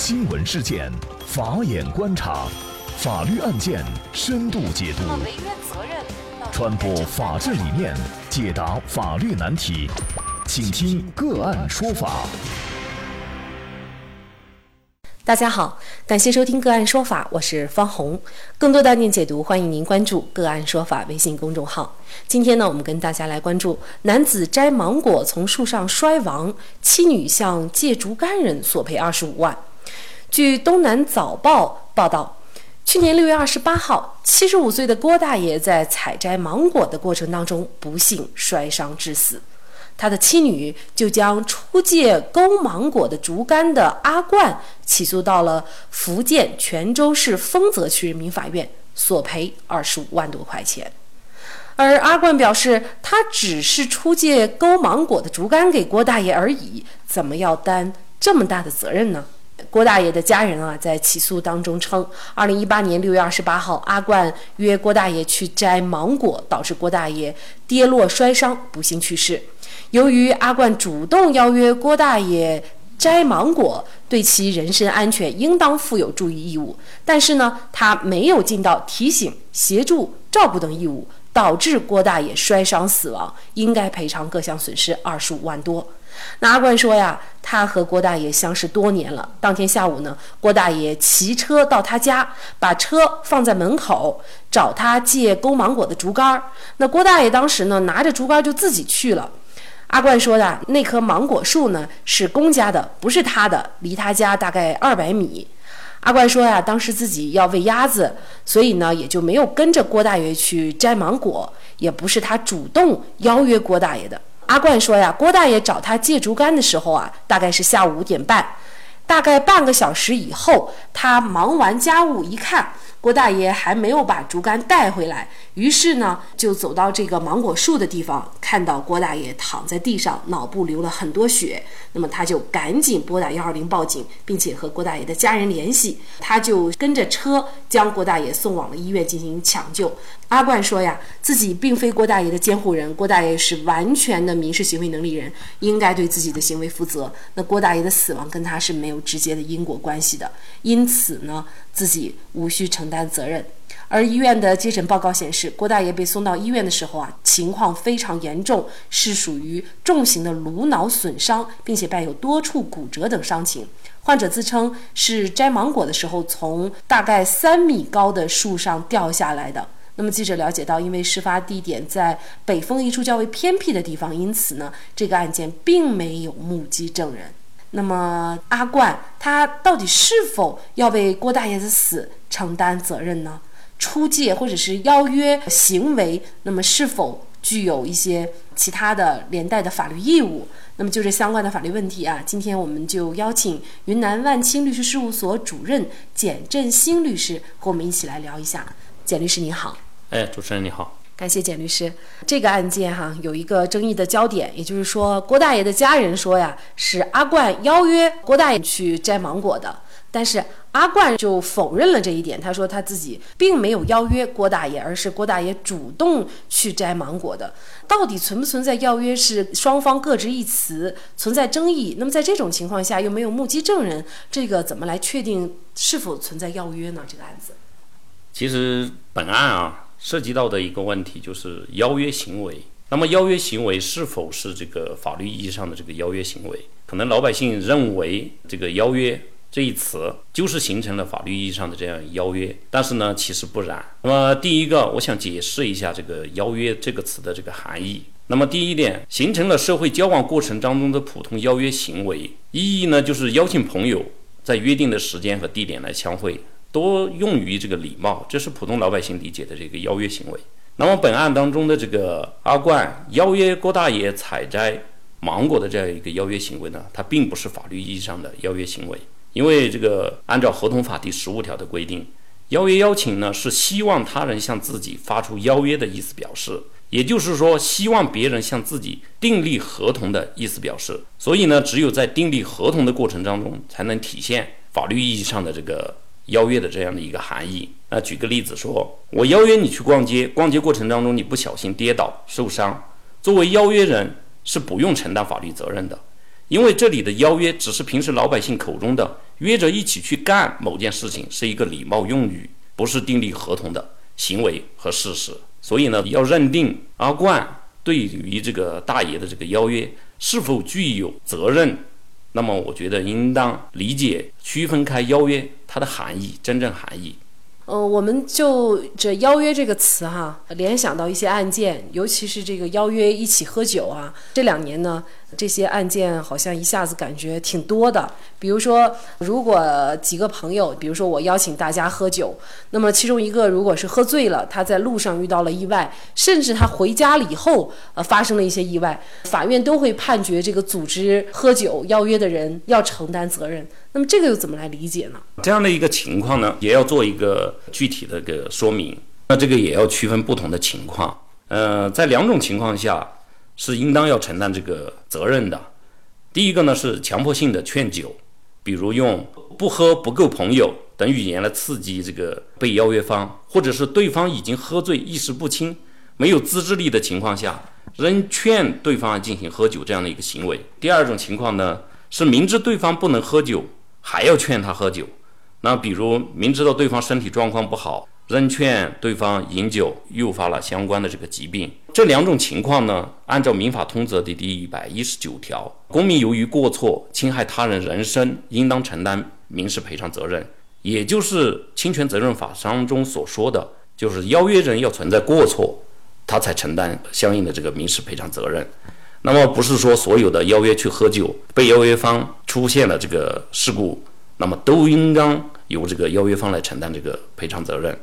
新闻事件，法眼观察，法律案件深度解读，传播法治理念，解答法律难题，请听个案说法。大家好，感谢收听个案说法，我是方红。更多的案件解读，欢迎您关注个案说法微信公众号。今天呢，我们跟大家来关注男子摘芒果从树上摔亡，妻女向借竹竿人索赔二十五万。据东南早报报道，去年六月二十八号，七十五岁的郭大爷在采摘芒果的过程当中不幸摔伤致死。他的妻女就将出借勾芒果的竹竿的阿冠起诉到了福建泉州市丰泽区人民法院，索赔二十五万多块钱。而阿冠表示，他只是出借勾芒果的竹竿给郭大爷而已，怎么要担这么大的责任呢？郭大爷的家人啊，在起诉当中称，二零一八年六月二十八号，阿冠约郭大爷去摘芒果，导致郭大爷跌落摔伤，不幸去世。由于阿冠主动邀约郭大爷摘芒果，对其人身安全应当负有注意义务，但是呢，他没有尽到提醒、协助、照顾等义务，导致郭大爷摔伤死亡，应该赔偿各项损失二十五万多。那阿冠说呀，他和郭大爷相识多年了。当天下午呢，郭大爷骑车到他家，把车放在门口，找他借勾芒果的竹竿。那郭大爷当时呢，拿着竹竿就自己去了。阿冠说的那棵芒果树呢，是公家的，不是他的，离他家大概二百米。阿冠说呀，当时自己要喂鸭子，所以呢，也就没有跟着郭大爷去摘芒果，也不是他主动邀约郭大爷的。阿冠说呀，郭大爷找他借竹竿的时候啊，大概是下午五点半，大概半个小时以后，他忙完家务一看。郭大爷还没有把竹竿带回来，于是呢，就走到这个芒果树的地方，看到郭大爷躺在地上，脑部流了很多血。那么他就赶紧拨打幺二零报警，并且和郭大爷的家人联系。他就跟着车将郭大爷送往了医院进行抢救。阿冠说呀，自己并非郭大爷的监护人，郭大爷是完全的民事行为能力人，应该对自己的行为负责。那郭大爷的死亡跟他是没有直接的因果关系的，因此呢，自己无需承。担责任，而医院的接诊报告显示，郭大爷被送到医院的时候啊，情况非常严重，是属于重型的颅脑损伤，并且伴有多处骨折等伤情。患者自称是摘芒果的时候从大概三米高的树上掉下来的。那么记者了解到，因为事发地点在北峰一处较为偏僻的地方，因此呢，这个案件并没有目击证人。那么阿冠他到底是否要为郭大爷的死承担责任呢？出借或者是邀约行为，那么是否具有一些其他的连带的法律义务？那么就这相关的法律问题啊，今天我们就邀请云南万清律师事务所主任简振兴律师和我们一起来聊一下。简律师你好。哎，主持人你好。感谢简律师。这个案件哈有一个争议的焦点，也就是说郭大爷的家人说呀是阿冠邀约郭大爷去摘芒果的，但是阿冠就否认了这一点，他说他自己并没有邀约郭大爷，而是郭大爷主动去摘芒果的。到底存不存在邀约是双方各执一词，存在争议。那么在这种情况下又没有目击证人，这个怎么来确定是否存在邀约呢？这个案子，其实本案啊。涉及到的一个问题就是邀约行为。那么，邀约行为是否是这个法律意义上的这个邀约行为？可能老百姓认为这个“邀约”这一词就是形成了法律意义上的这样邀约，但是呢，其实不然。那么，第一个，我想解释一下这个“邀约”这个词的这个含义。那么，第一点，形成了社会交往过程当中的普通邀约行为，意义呢，就是邀请朋友在约定的时间和地点来相会。多用于这个礼貌，这是普通老百姓理解的这个邀约行为。那么本案当中的这个阿冠邀约郭大爷采摘芒果的这样一个邀约行为呢，它并不是法律意义上的邀约行为，因为这个按照合同法第十五条的规定，邀约邀请呢是希望他人向自己发出邀约的意思表示，也就是说希望别人向自己订立合同的意思表示。所以呢，只有在订立合同的过程当中，才能体现法律意义上的这个。邀约的这样的一个含义。那举个例子说，我邀约你去逛街，逛街过程当中你不小心跌倒受伤，作为邀约人是不用承担法律责任的，因为这里的邀约只是平时老百姓口中的约着一起去干某件事情是一个礼貌用语，不是订立合同的行为和事实。所以呢，要认定阿冠对于这个大爷的这个邀约是否具有责任，那么我觉得应当理解区分开邀约它的含义，真正含义。呃，我们就这邀约这个词哈，联想到一些案件，尤其是这个邀约一起喝酒啊。这两年呢，这些案件好像一下子感觉挺多的。比如说，如果几个朋友，比如说我邀请大家喝酒，那么其中一个如果是喝醉了，他在路上遇到了意外，甚至他回家了以后，呃，发生了一些意外，法院都会判决这个组织喝酒邀约的人要承担责任。那么这个又怎么来理解呢？这样的一个情况呢，也要做一个具体的个说明。那这个也要区分不同的情况。呃，在两种情况下是应当要承担这个责任的。第一个呢是强迫性的劝酒，比如用不喝不够朋友等语言来刺激这个被邀约方，或者是对方已经喝醉意识不清、没有自制力的情况下，仍劝对方进行喝酒这样的一个行为。第二种情况呢是明知对方不能喝酒。还要劝他喝酒，那比如明知道对方身体状况不好，仍劝对方饮酒，诱发了相关的这个疾病。这两种情况呢，按照《民法通则》的第一百一十九条，公民由于过错侵害他人人身，应当承担民事赔偿责任。也就是侵权责任法当中所说的，就是邀约人要存在过错，他才承担相应的这个民事赔偿责任。那么不是说所有的邀约去喝酒，被邀约方出现了这个事故，那么都应当由这个邀约方来承担这个赔偿责任。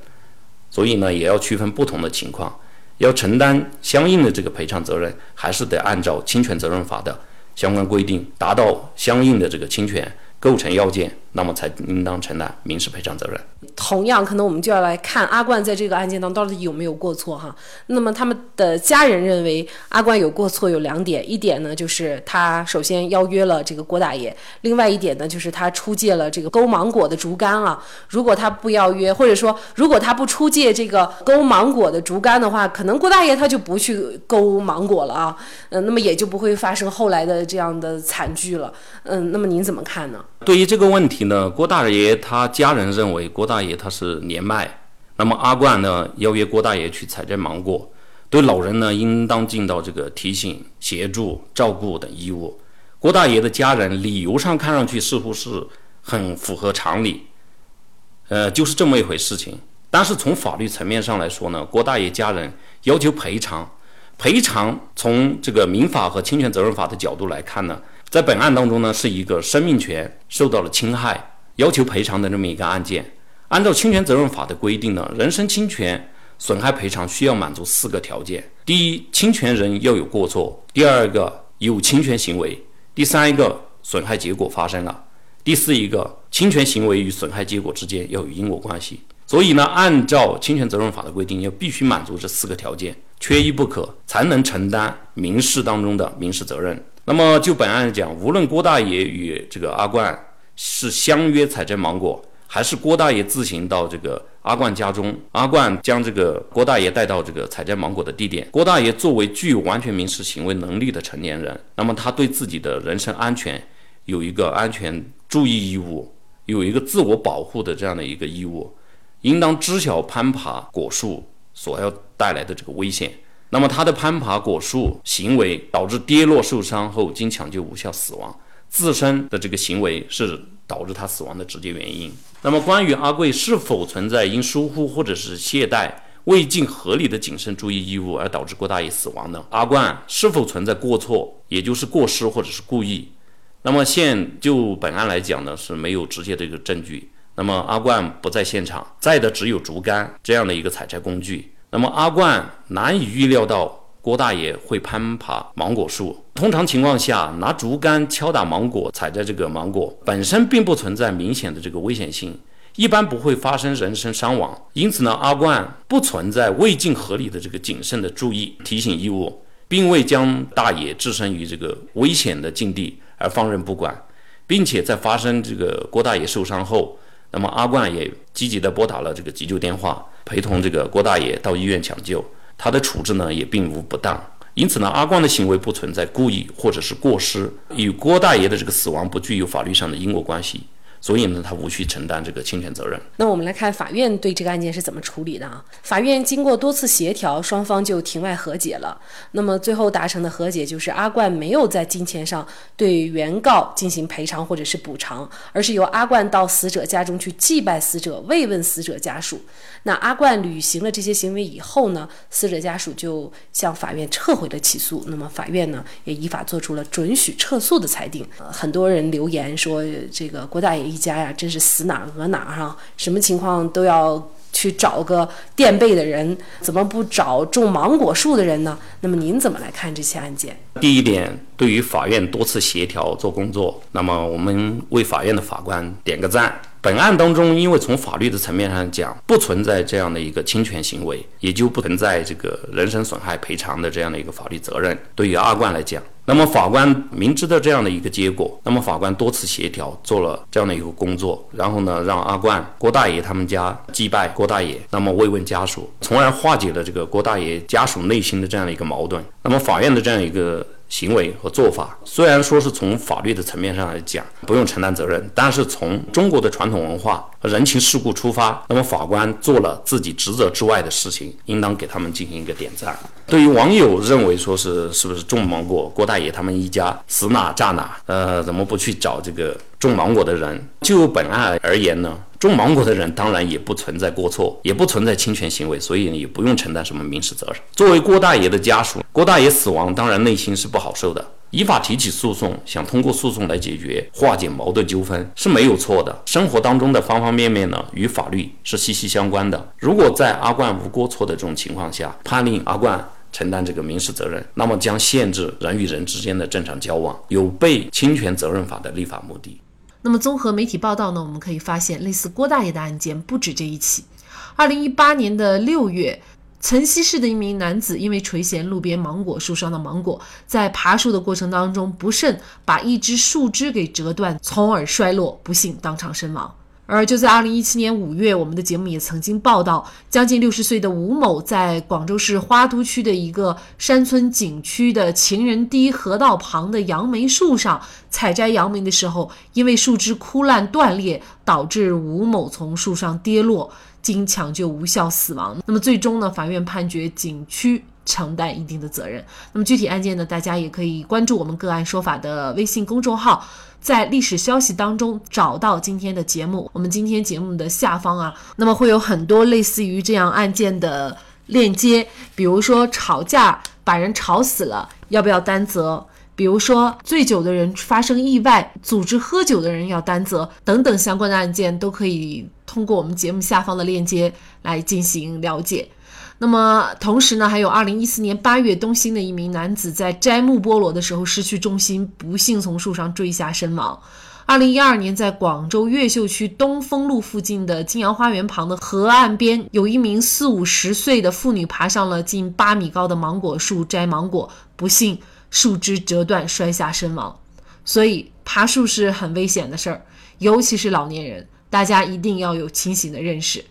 所以呢，也要区分不同的情况，要承担相应的这个赔偿责任，还是得按照侵权责任法的相关规定，达到相应的这个侵权构成要件。那么才应当承担民事赔偿责任。同样，可能我们就要来看阿冠在这个案件当中到底有没有过错哈。那么他们的家人认为阿冠有过错有两点，一点呢就是他首先邀约了这个郭大爷，另外一点呢就是他出借了这个勾芒果的竹竿啊。如果他不邀约，或者说如果他不出借这个勾芒果的竹竿的话，可能郭大爷他就不去勾芒果了啊。嗯，那么也就不会发生后来的这样的惨剧了。嗯，那么您怎么看呢？对于这个问题。呢郭大爷他家人认为郭大爷他是年迈，那么阿冠呢邀约郭大爷去采摘芒果，对老人呢应当尽到这个提醒、协助、照顾等义务。郭大爷的家人理由上看上去似乎是很符合常理，呃，就是这么一回事情。但是从法律层面上来说呢，郭大爷家人要求赔偿，赔偿从这个民法和侵权责任法的角度来看呢。在本案当中呢，是一个生命权受到了侵害，要求赔偿的这么一个案件。按照侵权责任法的规定呢，人身侵权损害赔偿需要满足四个条件：第一，侵权人要有过错；第二个，有侵权行为；第三一个，损害结果发生了；第四一个，侵权行为与损害结果之间要有因果关系。所以呢，按照侵权责任法的规定，要必须满足这四个条件，缺一不可，才能承担民事当中的民事责任。那么就本案讲，无论郭大爷与这个阿冠是相约采摘芒果，还是郭大爷自行到这个阿冠家中，阿冠将这个郭大爷带到这个采摘芒果的地点，郭大爷作为具有完全民事行为能力的成年人，那么他对自己的人身安全有一个安全注意义务，有一个自我保护的这样的一个义务，应当知晓攀爬果树所要带来的这个危险。那么他的攀爬果树行为导致跌落受伤后经抢救无效死亡，自身的这个行为是导致他死亡的直接原因。那么关于阿贵是否存在因疏忽或者是懈怠未尽合理的谨慎注意义务而导致郭大爷死亡呢？阿冠是否存在过错，也就是过失或者是故意？那么现就本案来讲呢，是没有直接的一个证据。那么阿冠不在现场，在的只有竹竿这样的一个采摘工具。那么阿冠难以预料到郭大爷会攀爬芒果树。通常情况下，拿竹竿敲打芒果、采摘这个芒果本身并不存在明显的这个危险性，一般不会发生人身伤亡。因此呢，阿冠不存在未尽合理的这个谨慎的注意提醒义务，并未将大爷置身于这个危险的境地而放任不管，并且在发生这个郭大爷受伤后，那么阿冠也积极的拨打了这个急救电话。陪同这个郭大爷到医院抢救，他的处置呢也并无不当，因此呢，阿冠的行为不存在故意或者是过失，与郭大爷的这个死亡不具有法律上的因果关系，所以呢，他无需承担这个侵权责任。那我们来看法院对这个案件是怎么处理的啊？法院经过多次协调，双方就庭外和解了。那么最后达成的和解就是阿冠没有在金钱上对原告进行赔偿或者是补偿，而是由阿冠到死者家中去祭拜死者，慰问死者家属。那阿冠履行了这些行为以后呢，死者家属就向法院撤回了起诉。那么法院呢也依法做出了准许撤诉的裁定。很多人留言说这个郭大爷一家呀，真是死哪讹哪哈，什么情况都要去找个垫背的人，怎么不找种芒果树的人呢？那么您怎么来看这起案件？第一点，对于法院多次协调做工作，那么我们为法院的法官点个赞。本案当中，因为从法律的层面上讲，不存在这样的一个侵权行为，也就不存在这个人身损害赔偿的这样的一个法律责任。对于阿冠来讲，那么法官明知道这样的一个结果，那么法官多次协调做了这样的一个工作，然后呢，让阿冠郭大爷他们家祭拜郭大爷，那么慰问家属，从而化解了这个郭大爷家属内心的这样的一个矛盾。那么法院的这样一个。行为和做法，虽然说是从法律的层面上来讲不用承担责任，但是从中国的传统文化和人情世故出发，那么法官做了自己职责之外的事情，应当给他们进行一个点赞。对于网友认为说是是不是种芒果，郭大爷他们一家死哪炸哪，呃，怎么不去找这个种芒果的人？就本案而言呢？种芒果的人当然也不存在过错，也不存在侵权行为，所以也不用承担什么民事责任。作为郭大爷的家属，郭大爷死亡当然内心是不好受的，依法提起诉讼，想通过诉讼来解决、化解矛盾纠纷是没有错的。生活当中的方方面面呢，与法律是息息相关的。如果在阿冠无过错的这种情况下，判令阿冠承担这个民事责任，那么将限制人与人之间的正常交往，有悖侵权责任法的立法目的。那么，综合媒体报道呢，我们可以发现，类似郭大爷的案件不止这一起。二零一八年的六月，岑溪市的一名男子因为垂涎路边芒果树上的芒果，在爬树的过程当中不慎把一只树枝给折断，从而摔落，不幸当场身亡。而就在二零一七年五月，我们的节目也曾经报道，将近六十岁的吴某在广州市花都区的一个山村景区的情人堤河道旁的杨梅树上采摘杨梅的时候，因为树枝枯烂断裂，导致吴某从树上跌落，经抢救无效死亡。那么最终呢，法院判决景区承担一定的责任。那么具体案件呢，大家也可以关注我们个案说法的微信公众号。在历史消息当中找到今天的节目，我们今天节目的下方啊，那么会有很多类似于这样案件的链接，比如说吵架把人吵死了，要不要担责？比如说醉酒的人发生意外，组织喝酒的人要担责，等等相关的案件都可以通过我们节目下方的链接来进行了解。那么同时呢，还有二零一四年八月，东兴的一名男子在摘木菠萝的时候失去重心，不幸从树上坠下身亡。二零一二年，在广州越秀区东风路附近的金阳花园旁的河岸边，有一名四五十岁的妇女爬上了近八米高的芒果树摘芒果，不幸树枝折断，摔下身亡。所以爬树是很危险的事儿，尤其是老年人，大家一定要有清醒的认识。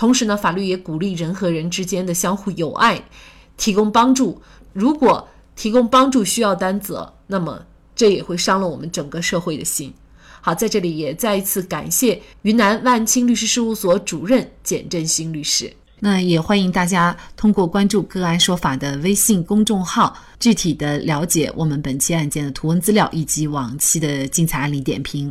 同时呢，法律也鼓励人和人之间的相互友爱，提供帮助。如果提供帮助需要担责，那么这也会伤了我们整个社会的心。好，在这里也再一次感谢云南万清律师事务所主任简振兴律师。那也欢迎大家通过关注“个案说法”的微信公众号，具体的了解我们本期案件的图文资料以及往期的精彩案例点评。